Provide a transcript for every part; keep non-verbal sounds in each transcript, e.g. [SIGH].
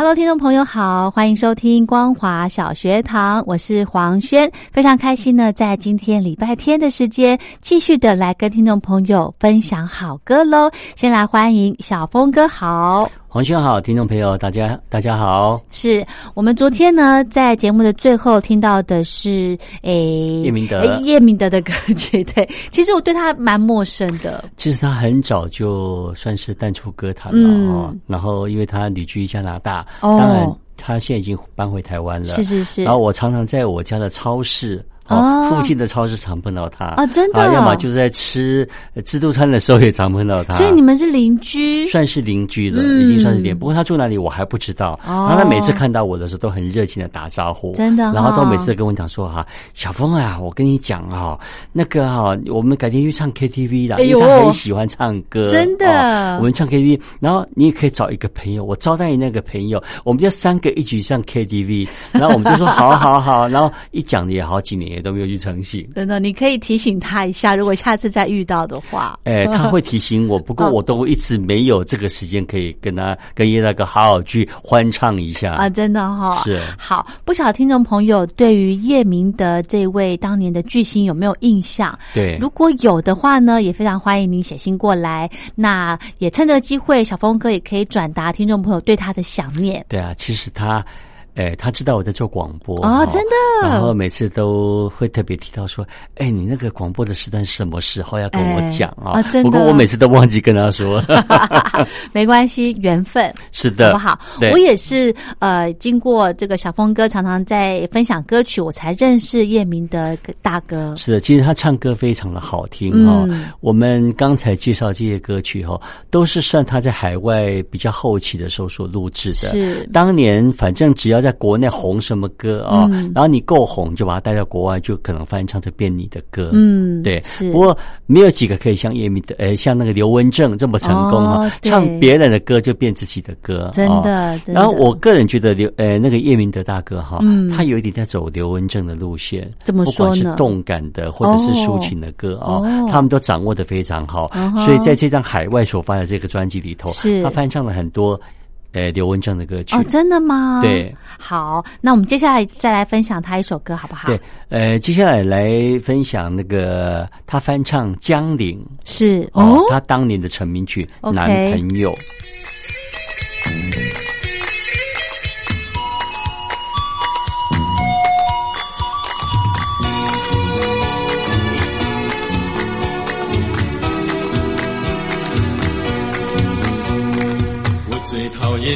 Hello，听众朋友好，欢迎收听光华小学堂，我是黄轩，非常开心呢，在今天礼拜天的时间，继续的来跟听众朋友分享好歌喽。先来欢迎小峰哥好。黄轩好，听众朋友，大家大家好。是我们昨天呢，在节目的最后听到的是诶叶明德叶明德的歌曲。[LAUGHS] 对，其实我对他蛮陌生的。其实他很早就算是淡出歌坛了哦。然后因为他旅居加拿大，当然他现在已经搬回台湾了。是是是。然后我常常在我家的超市。哦，附近的超市常碰到他啊，真的，要么就是在吃自助餐的时候也常碰到他，所以你们是邻居，算是邻居了，已经算是邻。不过他住哪里我还不知道。然后他每次看到我的时候都很热情的打招呼，真的。然后都每次跟我讲说哈，小峰啊，我跟你讲啊，那个哈，我们改天去唱 KTV 啦，因为他很喜欢唱歌，真的。我们唱 KTV，然后你也可以找一个朋友，我招待你那个朋友，我们就三个一起上 KTV。然后我们就说 [LAUGHS] 好好好，然后一讲也好几年也都没有去成行。真的，你可以提醒他一下，如果下次再遇到的话。哎，[LAUGHS] 他会提醒我，不过我都一直没有这个时间可以跟他跟叶大哥好好去欢唱一下啊！真的哈，是好。不少听众朋友对于叶明德这位当年的巨星有没有印象？对，如果有的话呢，也非常欢迎您写信过来。那也趁这个机会，小峰哥也可以转达听众朋友对他的想念。对啊，其实他。哎，他知道我在做广播啊，真的。然后每次都会特别提到说：“哎，你那个广播的时段什么时候要跟我讲啊？”真的。不过我每次都忘记跟他说。[LAUGHS] [LAUGHS] 没关系，缘分是的，好不好？我也是呃，经过这个小峰哥常常在分享歌曲，我才认识叶明的大哥。是的，其实他唱歌非常的好听哦。我们刚才介绍这些歌曲哈，都是算他在海外比较后期的时候所录制的。是当年反正只要。在国内红什么歌啊？然后你够红，就把它带到国外，就可能翻唱就变你的歌。嗯，对。不过没有几个可以像叶明的，呃，像那个刘文正这么成功啊，唱别人的歌就变自己的歌。真的。然后我个人觉得刘，呃，那个叶明德大哥哈，他有一点在走刘文正的路线。怎么说呢？不管是动感的或者是抒情的歌啊，他们都掌握的非常好。所以在这张海外所发的这个专辑里头，他翻唱了很多。呃，刘文正的歌曲哦，真的吗？对，好，那我们接下来再来分享他一首歌，好不好？对，呃，接下来来分享那个他翻唱江陵，是哦，他当年的成名曲《男朋友》。讨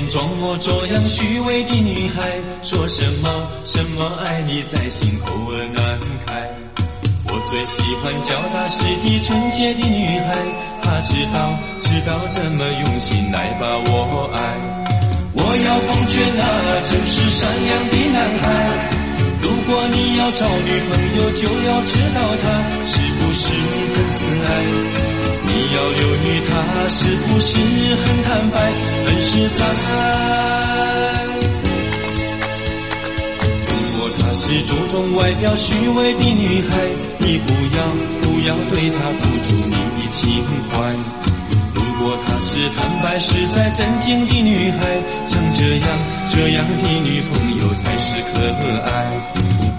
装模作样虚伪的女孩，说什么什么爱你在心口儿难开。我最喜欢脚踏实地纯洁的女孩，她知道知道怎么用心来把我爱。我要奉劝那就是善良的男孩，如果你要找女朋友，就要知道她是不是很自爱。你要留意他是不是很坦白、很实在。如果她是注重外表、虚伪的女孩，你不要不要对她付出你的情怀。如果她是坦白、实在、正经的女孩，像这样这样的女朋友才是可爱。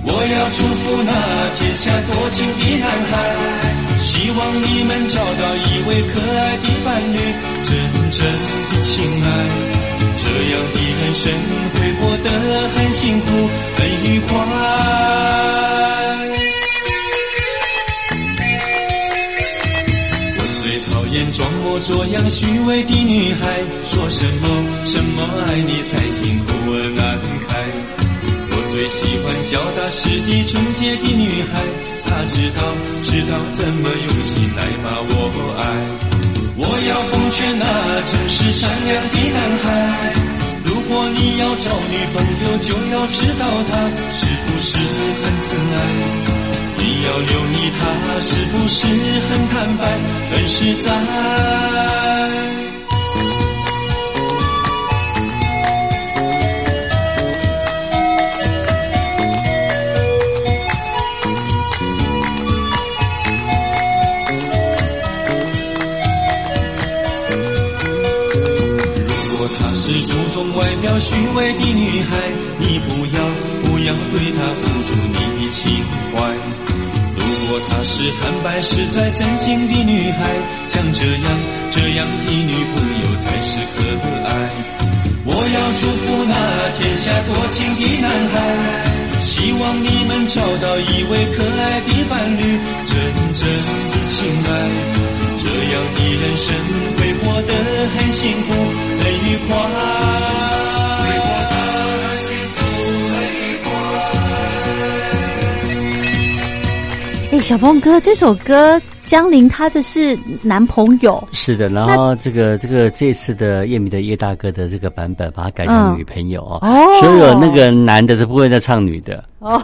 我要祝福那天下多情的男孩。希望你们找到一位可爱的伴侣真正的情爱这样的人生会过得很幸福很愉快我最讨厌装模作样虚伪的女孩说什么什么爱你才幸福而难开我最喜欢脚踏实地纯洁的女孩他知道知道怎么用心来把我爱。我要奉劝那真实善良的男孩，如果你要找女朋友，就要知道她是不是很疼爱。你要留意他是不是很坦白、很实在。表、虚伪的女孩，你不要不要对她付出你的情怀。如果她是坦白实在、真情的女孩，像这样这样的女朋友才是可爱。我要祝福那天下多情的男孩，希望你们找到一位可爱的伴侣，真正的情爱，这样的人生会过得很幸福、很愉快。小鹏哥，这首歌江林他的是男朋友，是的。然后这个这个这次的叶明的叶大哥的这个版本，把它改成女朋友哦，所有那个男的都不会再唱女的。哦，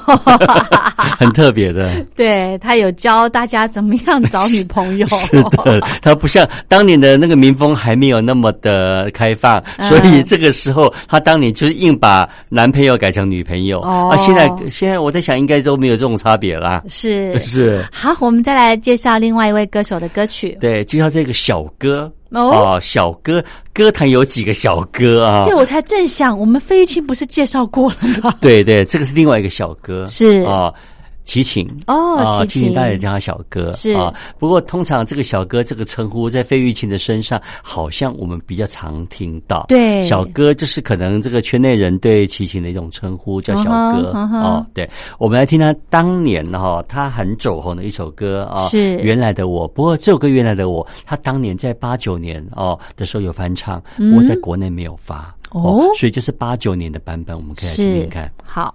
[LAUGHS] 很特别的。对他有教大家怎么样找女朋友。[LAUGHS] 是的，他不像当年的那个民风还没有那么的开放，所以这个时候他当年就是硬把男朋友改成女朋友。哦，啊，现在现在我在想，应该都没有这种差别啦。是 [LAUGHS] 是。好，我们再来介绍另外一位歌手的歌曲。对，介绍这个小哥。哦，小哥，歌坛有几个小哥啊？对，我才正想，我们费玉清不是介绍过了吗？对对，这个是另外一个小哥，是啊。齐秦哦，齐秦大家叫他小哥是啊。不过通常这个小哥这个称呼在费玉清的身上，好像我们比较常听到。对，小哥就是可能这个圈内人对齐秦的一种称呼，叫小哥哦。对，我们来听他当年哈，他很走红的一首歌啊，是原来的我。不过这首歌原来的我，他当年在八九年哦的时候有翻唱，我在国内没有发哦，所以就是八九年的版本，我们可以来听听看。好。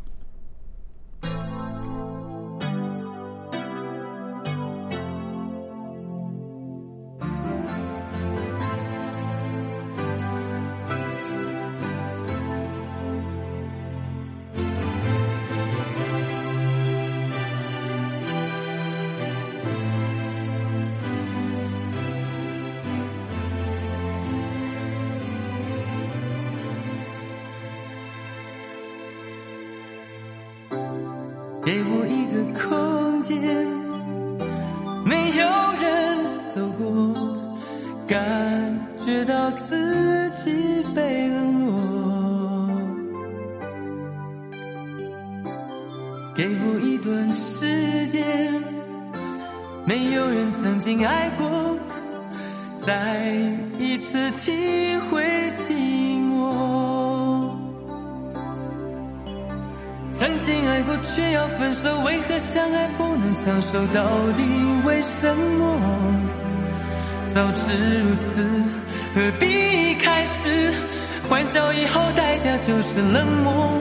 给我一段时间，没有人曾经爱过，再一次体会寂寞。曾经爱过，却要分手，为何相爱不能相守？到底为什么？早知如此，何必开始？欢笑以后代价就是冷漠。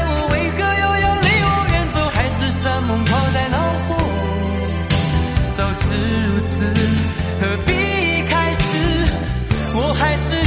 何必开始我还是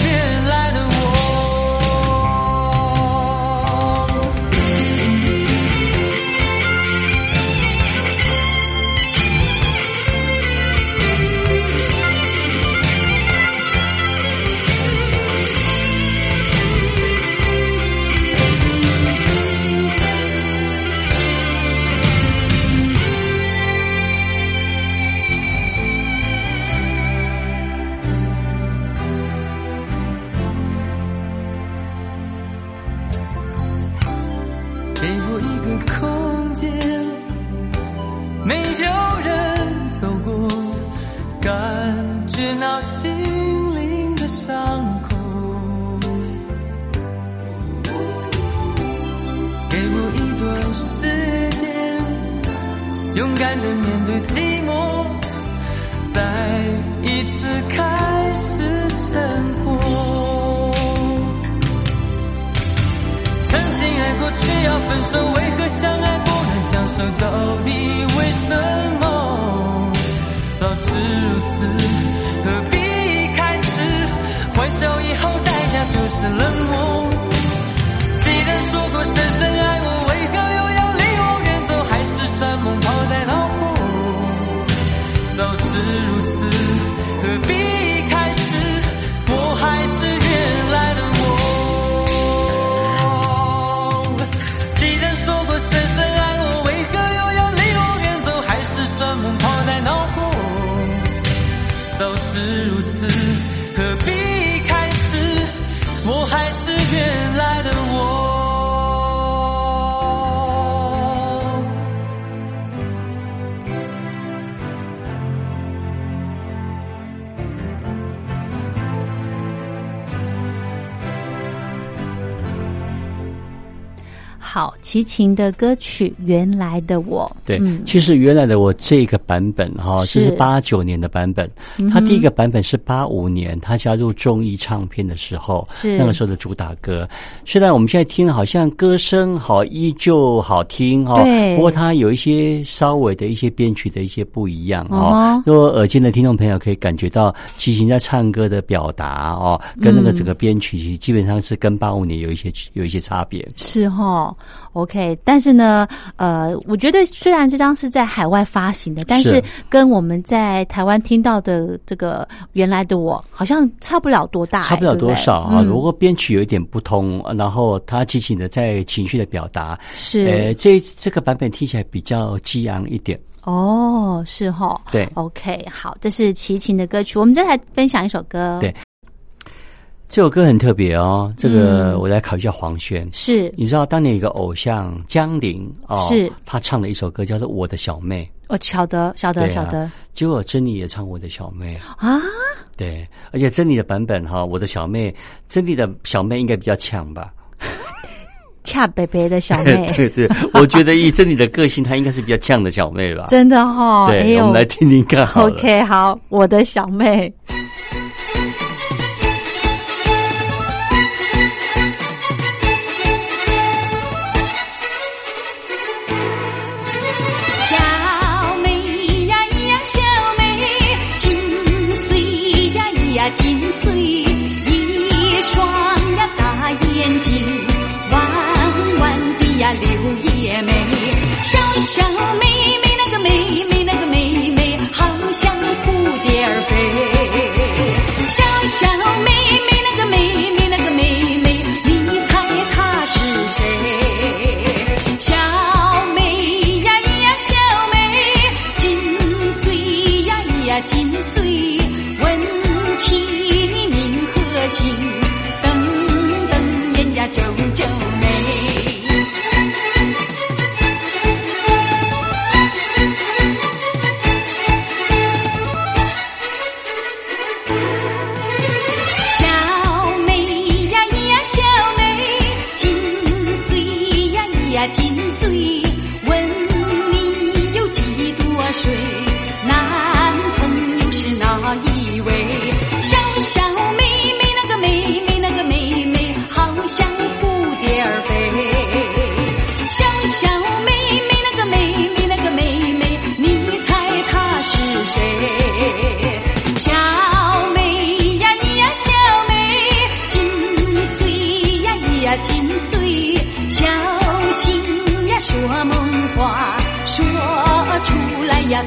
好，齐秦的歌曲《原来的我》。对，嗯其实原来的我这个版本哈，是这是八九年的版本，他第一个版本是八五年他加入中艺唱片的时候，是那个时候的主打歌。虽然我们现在听好像歌声好依旧好听哈，不过它有一些稍微的一些编曲的一些不一样哦哦。如果耳尖的听众朋友可以感觉到齐秦在唱歌的表达哦，跟那个整个编曲基本上是跟八五年有一些有一些差别。是哈，OK，但是呢，呃，我觉得虽然这张是在海外发行的，但是是。跟我们在台湾听到的这个原来的我好像差不了多大、差不了多少啊。嗯。如果编曲有一点不同，然后他激情的在情绪的表达，是。呃，这这个版本听起来比较激昂一点。哦，是哈，对，OK，好，这是齐秦的歌曲，我们再来分享一首歌，对这首歌很特别哦，这个嗯。我来考一下黄轩。是。你知道当年有一个偶像江玲哦，是。他唱了一首歌叫做《我的小妹。哦晓得，晓》，得，对晓得。啊，结果珍妮也唱《我的小妹》，啊，对，而且珍妮的版本哈，《我的小妹》，珍妮的小妹应该比较强吧？恰北北的小妹，[LAUGHS] 对对，我觉得以珍妮的个性，她应该是比较呛的小妹吧？[LAUGHS] 真的哈、哎对，呦。我们来听听看好。OK，好，我的小妹。小妹妹那个妹妹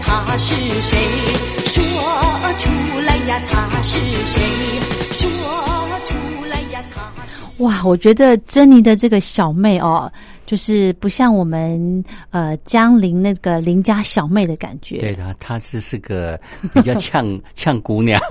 他是谁？说出来呀他是谁？说出来呀他是。哇，我觉得珍妮的这个小妹哦，就是不像我们呃江陵那个邻家小妹的感觉。对的，她只是个比较呛 [LAUGHS] 呛姑娘。[LAUGHS]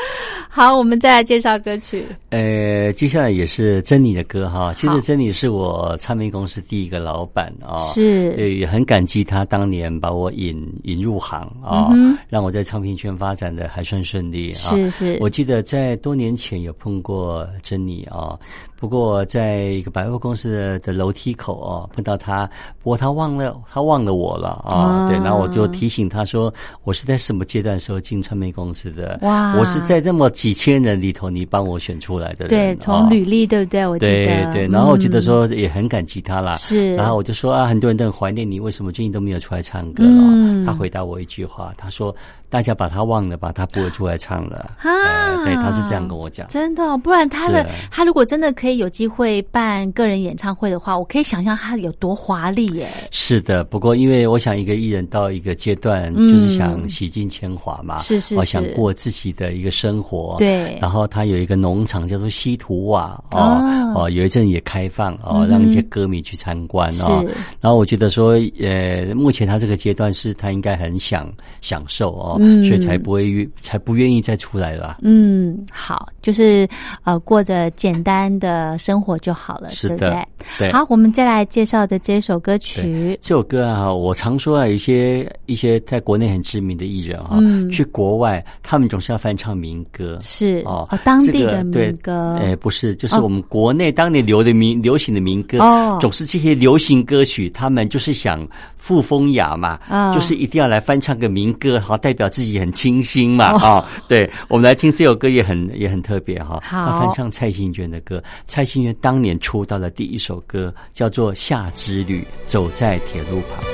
[LAUGHS] 好，我们再来介绍歌曲。呃，接下来也是珍妮的歌哈。其实珍妮是我唱片公司第一个老板啊，是，也很感激他当年把我引引入行啊，让我在唱片圈发展的还算顺利啊。是是，我记得在多年前有碰过珍妮啊。不过，在一个百货公司的的楼梯口哦，碰到他，不过他忘了，他忘了我了啊。对，然后我就提醒他说，我是在什么阶段时候进唱片公司的？哇，我是在这么几千人里头，你帮我选出来的。对，从履历对不对？我对对，然后我觉得说也很感激他啦。是，然后我就说啊，很多人都很怀念你，为什么最近都没有出来唱歌了？他回答我一句话，他说。大家把他忘了，把他不会出来唱了。啊，对，他是这样跟我讲。真的，不然他的他如果真的可以有机会办个人演唱会的话，我可以想象他有多华丽耶。是的，不过因为我想一个艺人到一个阶段，就是想洗尽铅华嘛，是是，我想过自己的一个生活。对。然后他有一个农场叫做西图瓦哦哦，有一阵也开放哦，让一些歌迷去参观哦。然后我觉得说，呃，目前他这个阶段是他应该很想享受哦。嗯，所以才不会愿，才不愿意再出来了。嗯，好，就是呃，过着简单的生活就好了，对不对？对。好，我们再来介绍的这首歌曲。这首歌啊，我常说啊，有一些一些在国内很知名的艺人啊，去国外，他们总是要翻唱民歌，是哦，当地的民歌。哎，不是，就是我们国内当年流的民流行的民歌，哦，总是这些流行歌曲，他们就是想富风雅嘛，啊，就是一定要来翻唱个民歌，好代表。自己很清新嘛啊，对，我们来听这首歌也很也很特别哈。好，翻唱蔡幸娟的歌，蔡幸娟当年出道的第一首歌叫做《夏之旅》，走在铁路旁。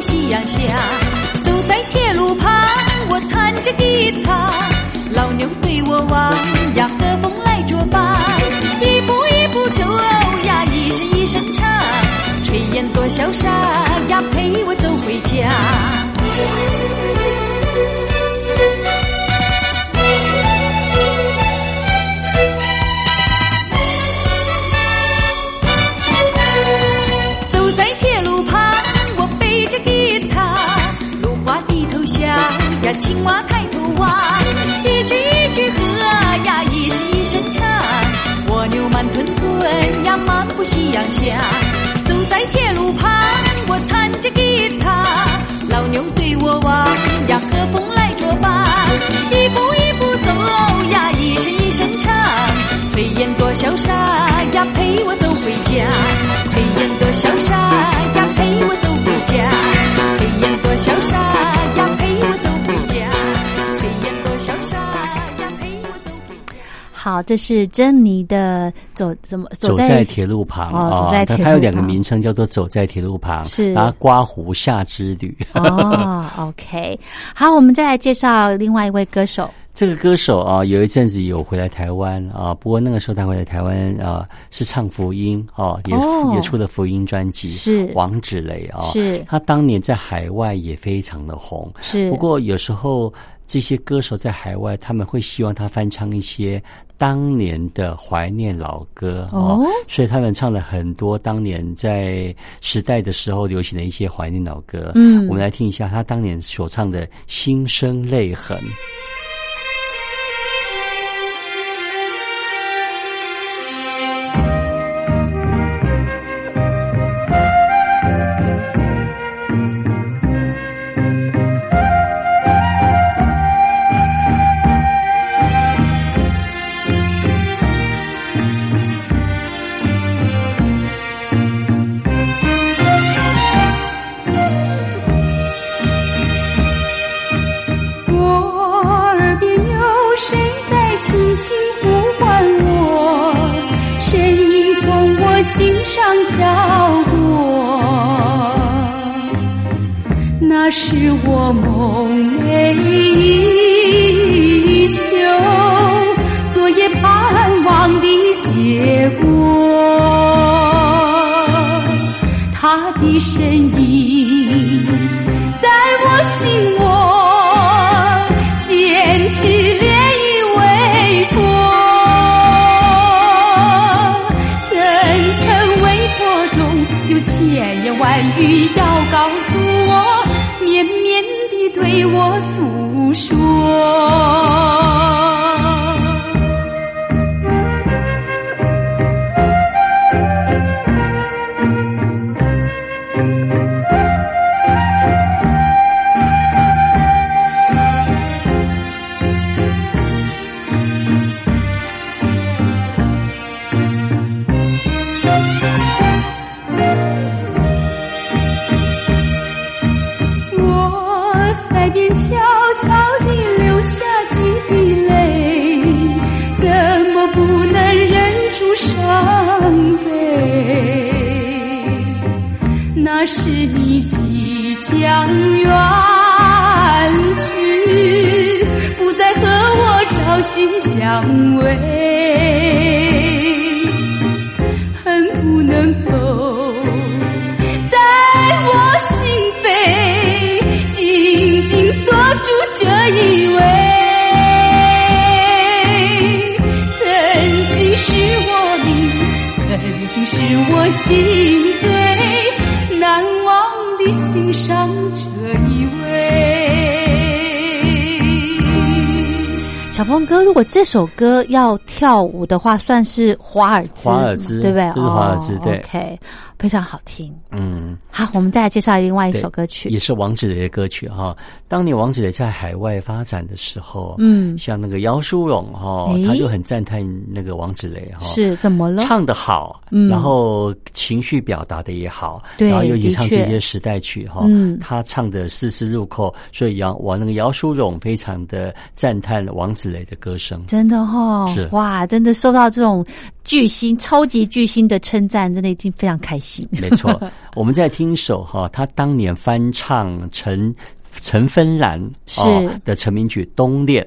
夕阳下，走在铁路旁，我弹着吉他，老牛对我望呀，和风来作伴，一步一步走呀，一声一声唱，炊烟多潇洒呀，陪我走回家。青蛙抬头望，一句一句和呀，一声一声唱。蜗牛慢吞吞呀，漫步夕阳下。走在铁路旁，我弹着吉他，老牛对我望好，这是珍妮的走怎么走在铁路旁哦，走在铁路旁。它有两个名称，叫做走在铁路旁，是啊，刮胡夏之旅。哦，OK，好，我们再来介绍另外一位歌手。[LAUGHS] 这个歌手啊，有一阵子有回来台湾啊，不过那个时候他回来台湾啊，是唱福音啊，也也出了福音专辑，是王芷蕾啊，是他当年在海外也非常的红，是不过有时候这些歌手在海外，他们会希望他翻唱一些。当年的怀念老歌哦，所以他们唱了很多当年在时代的时候流行的一些怀念老歌。嗯，我们来听一下他当年所唱的《心生泪痕》。那是你即将远去，不再和我朝夕相偎，恨不能够。在我心扉紧紧锁住这一位，曾经是我命，曾经是我心小峰哥，如果这首歌要跳舞的话，算是华尔兹，华尔兹对不对？这是华尔兹哦对 OK，非常好听。嗯，好，我们再来介绍另外一首歌曲也。是王子雷的歌曲哈。当年王子雷在海外发展的时候，嗯像那个姚淑荣哈诶，他就很赞叹那个王子雷哈，是怎么了？唱的好，嗯然后情绪表达的也好，对然后尤其唱这些时代曲哈，嗯他唱的丝丝入扣，所以姚我那个姚淑荣非常的赞叹王子雷的歌声。真的哦是，哇，真的受到这种巨星、超级巨星的称赞，真的已经非常开心。[LAUGHS] 没错，我们在听一首哈，他当年翻唱陈陈芬兰是。哦的成名曲《冬恋》。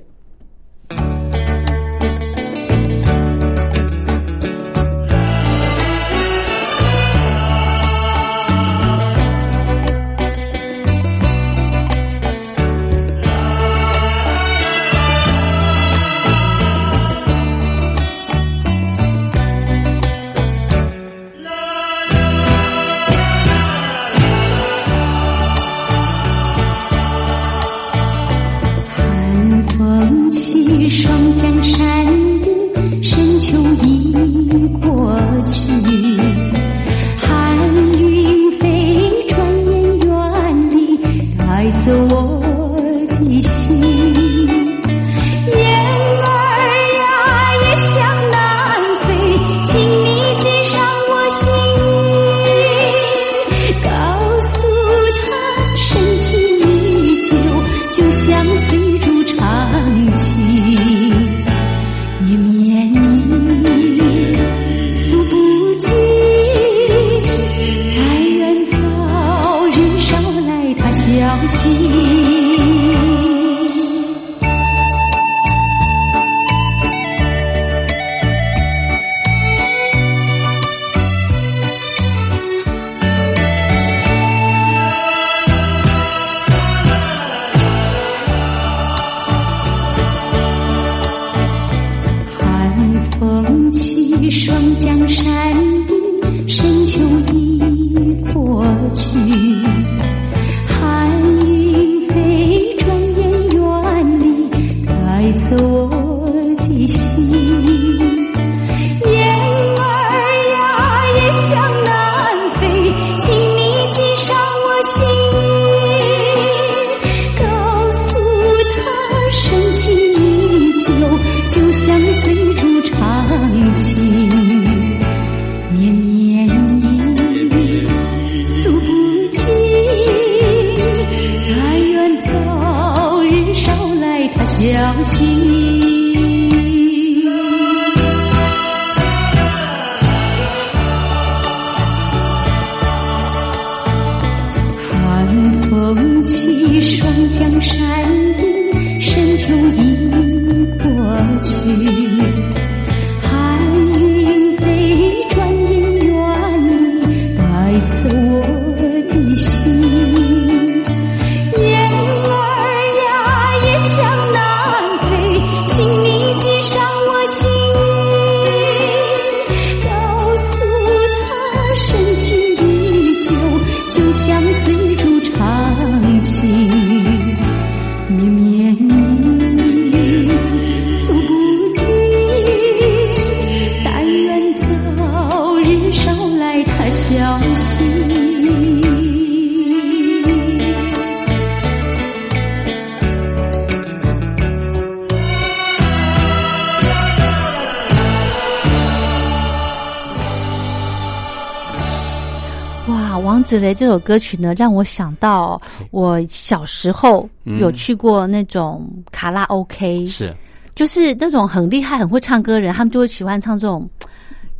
王子雷这首歌曲呢，让我想到我小时候有去过那种卡拉 OK，是，就是那种很厉害、很会唱歌的人，他们就会喜欢唱这种。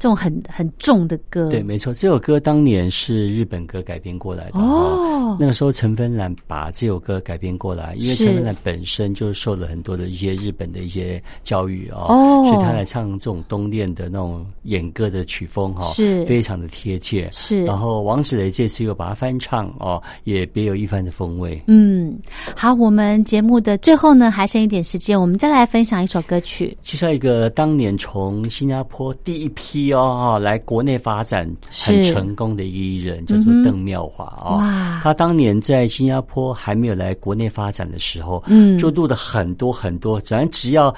这种很很重的歌，对，没错，这首歌当年是日本歌改编过来的哦。那个时候陈芬兰把这首歌改编过来，因为陈芬兰本身就受了很多的一些日本的一些教育哦，所以他来唱这种东恋的那种演歌的曲风哈，是非常的贴切。是，然后王子雷这次又把它翻唱哦，也别有一番的风味。嗯，好，我们节目的最后呢，还剩一点时间，我们再来分享一首歌曲，介绍一个当年从新加坡第一批。哦，来国内发展很成功的一艺人叫做邓妙华哦。他当年在新加坡还没有来国内发展的时候，嗯，就录了很多很多，咱只要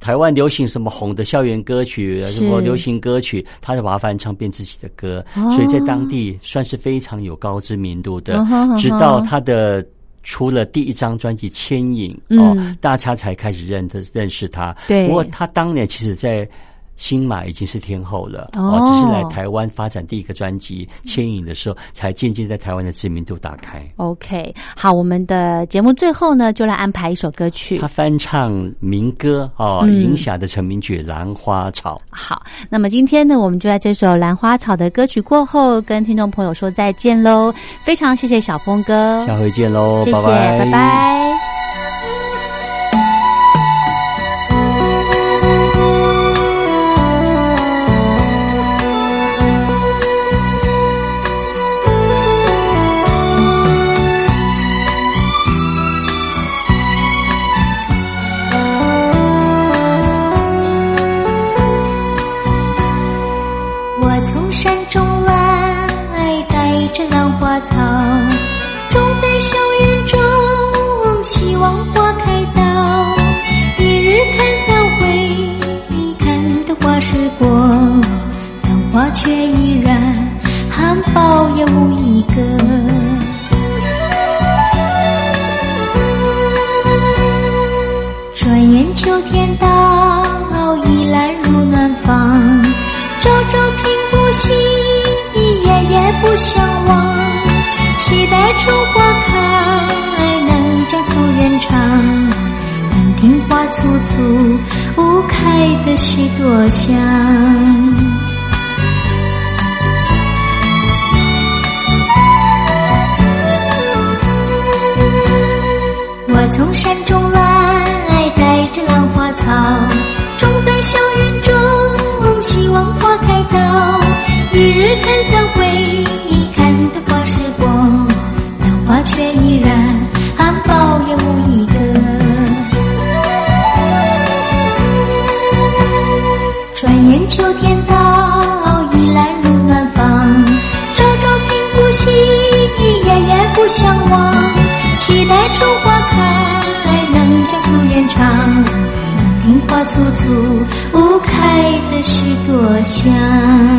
台湾流行什么红的校园歌曲，什么流行歌曲，他就把它翻唱变自己的歌，所以在当地算是非常有高知名度的。直到他的出了第一张专辑《牵引》哦，大家才开始认的认识他。对，不过他当年其实，在新马已经是天后了，哦，只是来台湾发展第一个专辑《牵引》的时候，才渐渐在台湾的知名度打开。OK，好，我们的节目最后呢，就来安排一首歌曲。他翻唱民歌哦，影响的成名曲《兰花草》。好，那么今天呢，我们就在这首《兰花草》的歌曲过后，跟听众朋友说再见喽。非常谢谢小峰哥，下回见喽，谢谢，拜拜。多山中来，带着兰花草，种在小园中，希望花开早。一日看开的是多香。